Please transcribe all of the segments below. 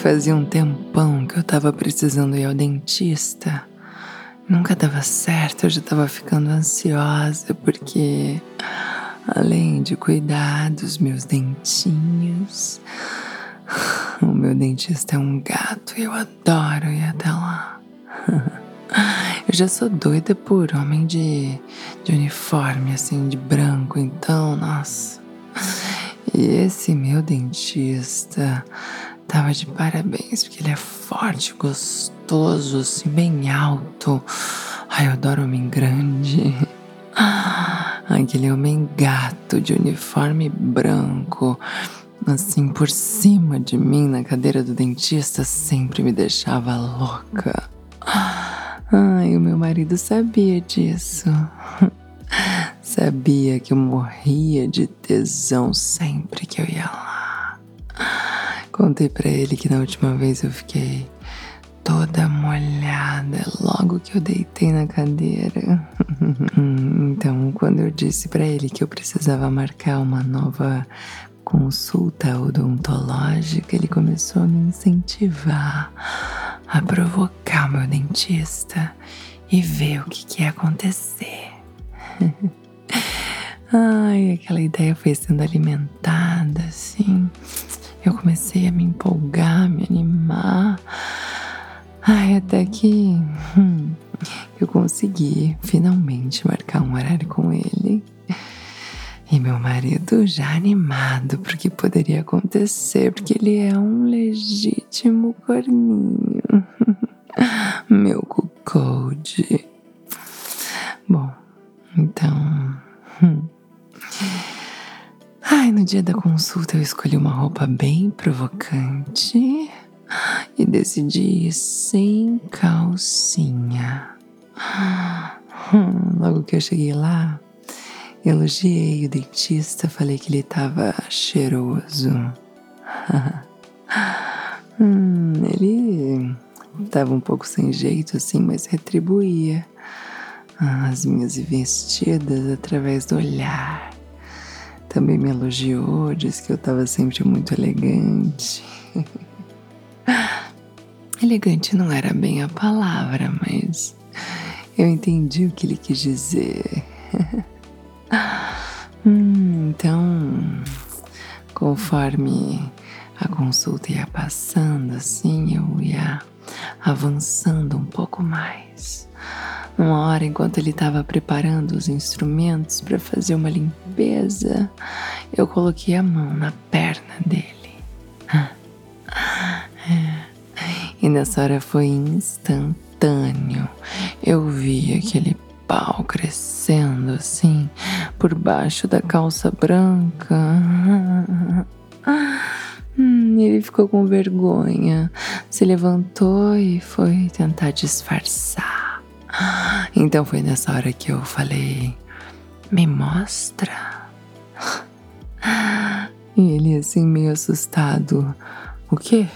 Fazia um tempão que eu tava precisando ir ao dentista. Nunca dava certo, eu já tava ficando ansiosa porque, além de cuidar dos meus dentinhos, o meu dentista é um gato e eu adoro ir até lá. Eu já sou doida por homem de, de uniforme, assim, de branco, então, nossa. E esse meu dentista tava de parabéns, porque ele é forte, gostoso, assim, bem alto. Ai, eu adoro homem grande. Aquele homem gato de uniforme branco, assim, por cima de mim na cadeira do dentista, sempre me deixava louca. Ai, o meu marido sabia disso. Sabia que eu morria de tesão sempre que eu ia lá. Contei para ele que na última vez eu fiquei toda molhada logo que eu deitei na cadeira. então, quando eu disse para ele que eu precisava marcar uma nova consulta odontológica, ele começou a me incentivar a provocar meu dentista e ver o que, que ia acontecer. Ai, aquela ideia foi sendo alimentada, assim. Eu comecei a me empolgar, me animar. Ai, até que hum, eu consegui finalmente marcar um horário com ele. E meu marido já animado pro que poderia acontecer, porque ele é um legítimo corninho. meu cuckold. Bom, então. Hum. Ai, no dia da consulta eu escolhi uma roupa bem provocante e decidi ir sem calcinha. Hum, logo que eu cheguei lá, Elogiei o dentista, falei que ele estava cheiroso. hum, ele estava um pouco sem jeito, assim, mas retribuía as minhas investidas através do olhar. Também me elogiou, disse que eu estava sempre muito elegante. elegante não era bem a palavra, mas eu entendi o que ele quis dizer. Hum, então, conforme a consulta ia passando, assim, eu ia avançando um pouco mais. Uma hora, enquanto ele estava preparando os instrumentos para fazer uma limpeza, eu coloquei a mão na perna dele. E nessa hora foi instantâneo. Eu vi aquele pau crescendo assim por baixo da calça branca. Hum, ele ficou com vergonha, se levantou e foi tentar disfarçar. Então foi nessa hora que eu falei: Me mostra. E ele, assim, meio assustado: O quê?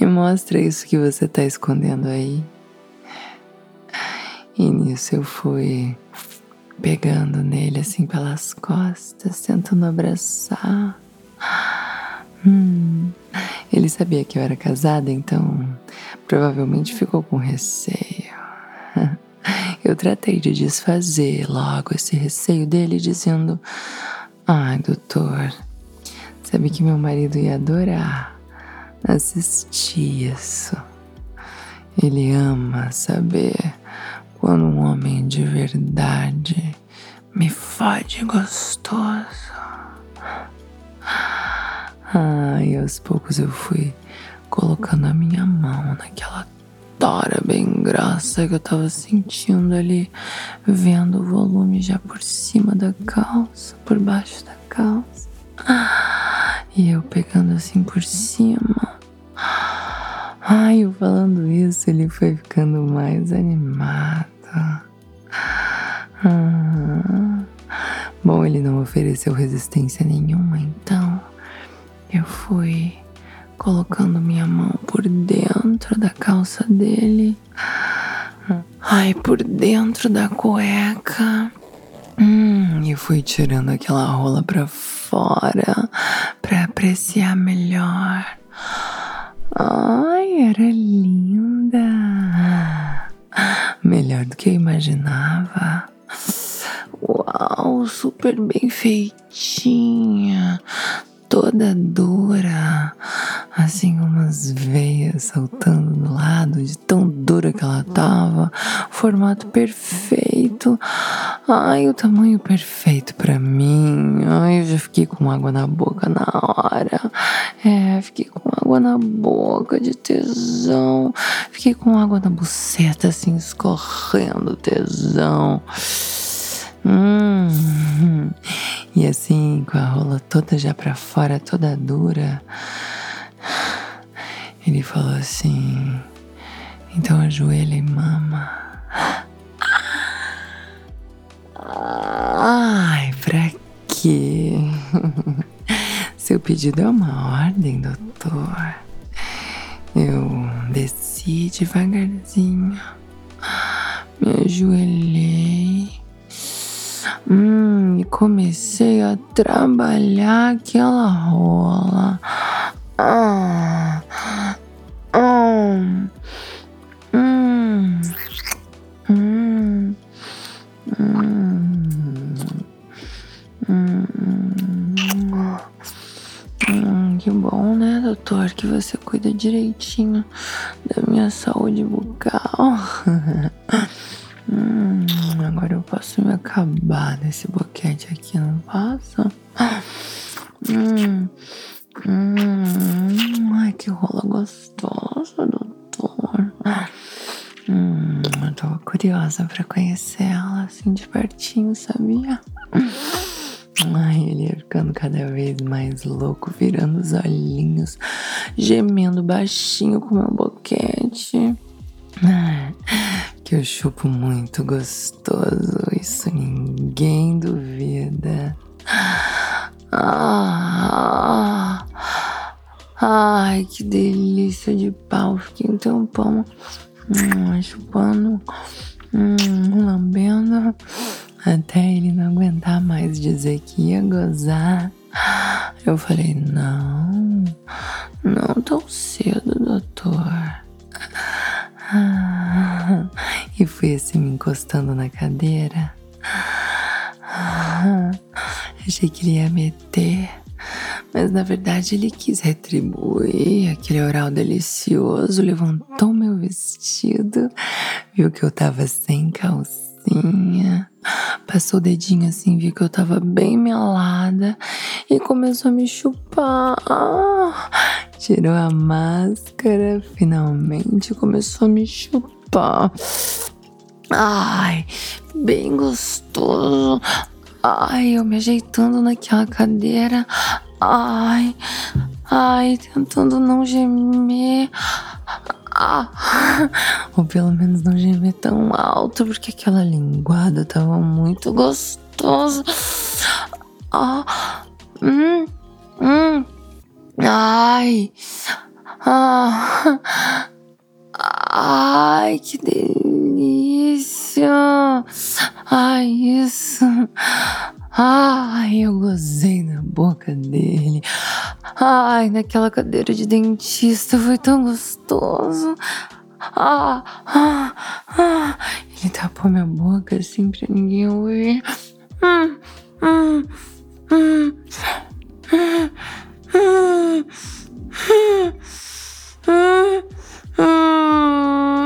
Me mostra isso que você tá escondendo aí. E nisso eu fui pegando nele assim pelas costas, tentando abraçar. Hum, ele sabia que eu era casada, então provavelmente ficou com receio. Eu tratei de desfazer logo esse receio dele, dizendo: Ai, doutor, sabe que meu marido ia adorar assistir isso. Ele ama saber quando um homem de verdade me fode gostoso. Ai, aos poucos eu fui colocando a minha mão naquela tora bem grossa que eu tava sentindo ali, vendo o volume já por cima da calça, por baixo da calça. E eu pegando assim por cima. Ai, eu falando isso, ele foi ficando mais animado. Ah. Bom, ele não ofereceu resistência nenhuma, então eu fui colocando minha mão por dentro da calça dele. Ai, por dentro da cueca. Hum, e fui tirando aquela rola pra fora pra apreciar melhor. Ai, era linda. Melhor do que eu imaginava. Uau, super bem feitinha toda dura, assim umas veias saltando do lado, de tão dura que ela tava, formato perfeito, ai, o tamanho perfeito para mim, ai, eu já fiquei com água na boca na hora, é, fiquei com água na boca de tesão, fiquei com água na buceta, assim, escorrendo tesão. Hum, e assim, com a rola toda já pra fora, toda dura, ele falou assim: então ajoelha e mama. Ai, pra quê? Seu pedido é uma ordem, doutor. Eu desci devagarzinho, me ajoelhei comecei a trabalhar aquela rola. Ah, hum, hum, hum, hum, que bom, né, doutor, que você cuida direitinho da minha saúde bucal. Posso me acabar desse boquete aqui, não posso? Hum, hum, ai, que rola gostosa, doutor. Hum, eu tô curiosa pra conhecer ela assim de pertinho, sabia? Ai, ele ia ficando cada vez mais louco, virando os olhinhos, gemendo baixinho com meu boquete. Que eu chupo muito gostoso, isso ninguém duvida. Ah, ai, que delícia de pau, fiquei tempão hum, chupando, hum, lambendo, até ele não aguentar mais dizer que ia gozar. Eu falei, não, não tão cedo, doutor. E fui assim me encostando na cadeira. Achei que ele ia meter, mas na verdade ele quis retribuir aquele oral delicioso, levantou meu vestido, viu que eu tava sem calcinha, passou o dedinho assim, viu que eu tava bem melada e começou a me chupar. Tirou a máscara, finalmente começou a me chupar. Ai, bem gostoso. Ai, eu me ajeitando naquela cadeira. Ai, ai, tentando não gemer. Ah, ou pelo menos não gemer tão alto, porque aquela linguada tava muito gostosa. Ah, hum, hum, ai, ah, ai, que delícia! Ai, isso! Ai, eu gozei na boca dele. Ai, naquela cadeira de dentista foi tão gostoso. Ah, ah, ah. Ele tapou minha boca assim pra ninguém ouvir. Hum, hum, hum, hum, hum, hum, hum.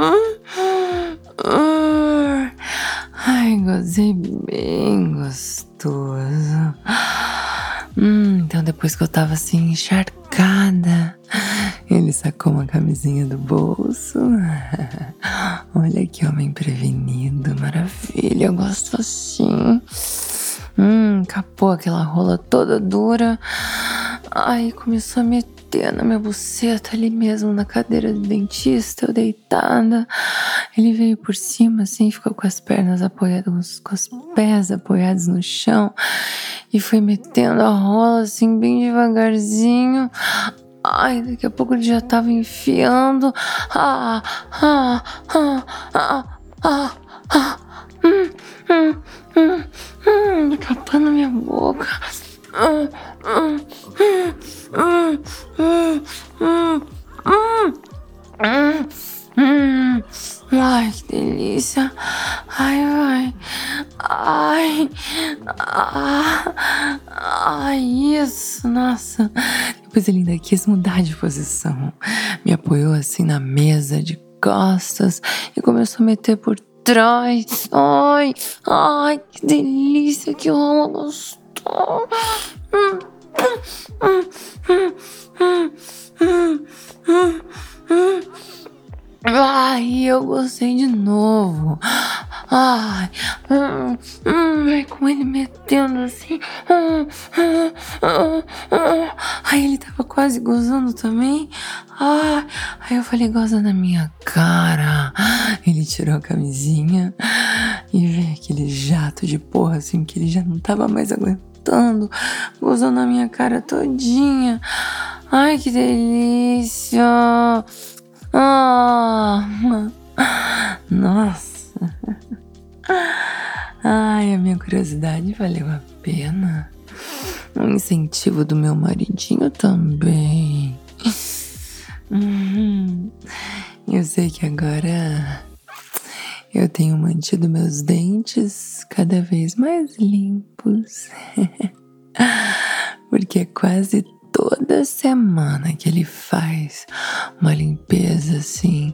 Ai, gozei bem gostoso. Hum, então depois que eu tava assim encharcada, ele sacou uma camisinha do bolso. Olha que homem prevenido, maravilha, eu gosto assim. Hum, capou aquela rola toda dura. Aí começou a na minha buceta ali mesmo, na cadeira do dentista, eu deitada. Ele veio por cima, assim, ficou com as pernas apoiadas, com os pés apoiados no chão e foi metendo a rola, assim, bem devagarzinho. Ai, daqui a pouco ele já tava enfiando. Ah, ah, ah, ah, ah, ah, hum, hum, hum, quis mudar de posição. Me apoiou assim na mesa de costas e começou a meter por trás. Ai, ai, que delícia, que rola gostoso. Ai, eu gostei de novo. Ai, hum, hum, com ele metendo assim. Hum, hum, hum. Aí ele tava quase gozando também. Ai, aí eu falei, goza na minha cara. Ele tirou a camisinha e veio aquele jato de porra assim que ele já não tava mais aguentando. Gozou na minha cara todinha. Ai, que delícia. Ah, nossa. Ai, a minha curiosidade valeu a pena. Um incentivo do meu maridinho também. Uhum. Eu sei que agora eu tenho mantido meus dentes cada vez mais limpos. Porque quase toda semana que ele faz uma limpeza assim,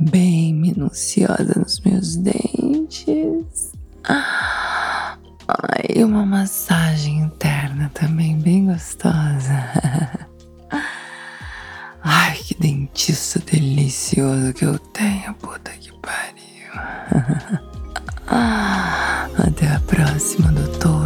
bem minuciosa nos meus dentes. Ai, uma massagem interna também bem gostosa. Ai, que dentista delicioso que eu tenho, puta que pariu. Até a próxima, doutor.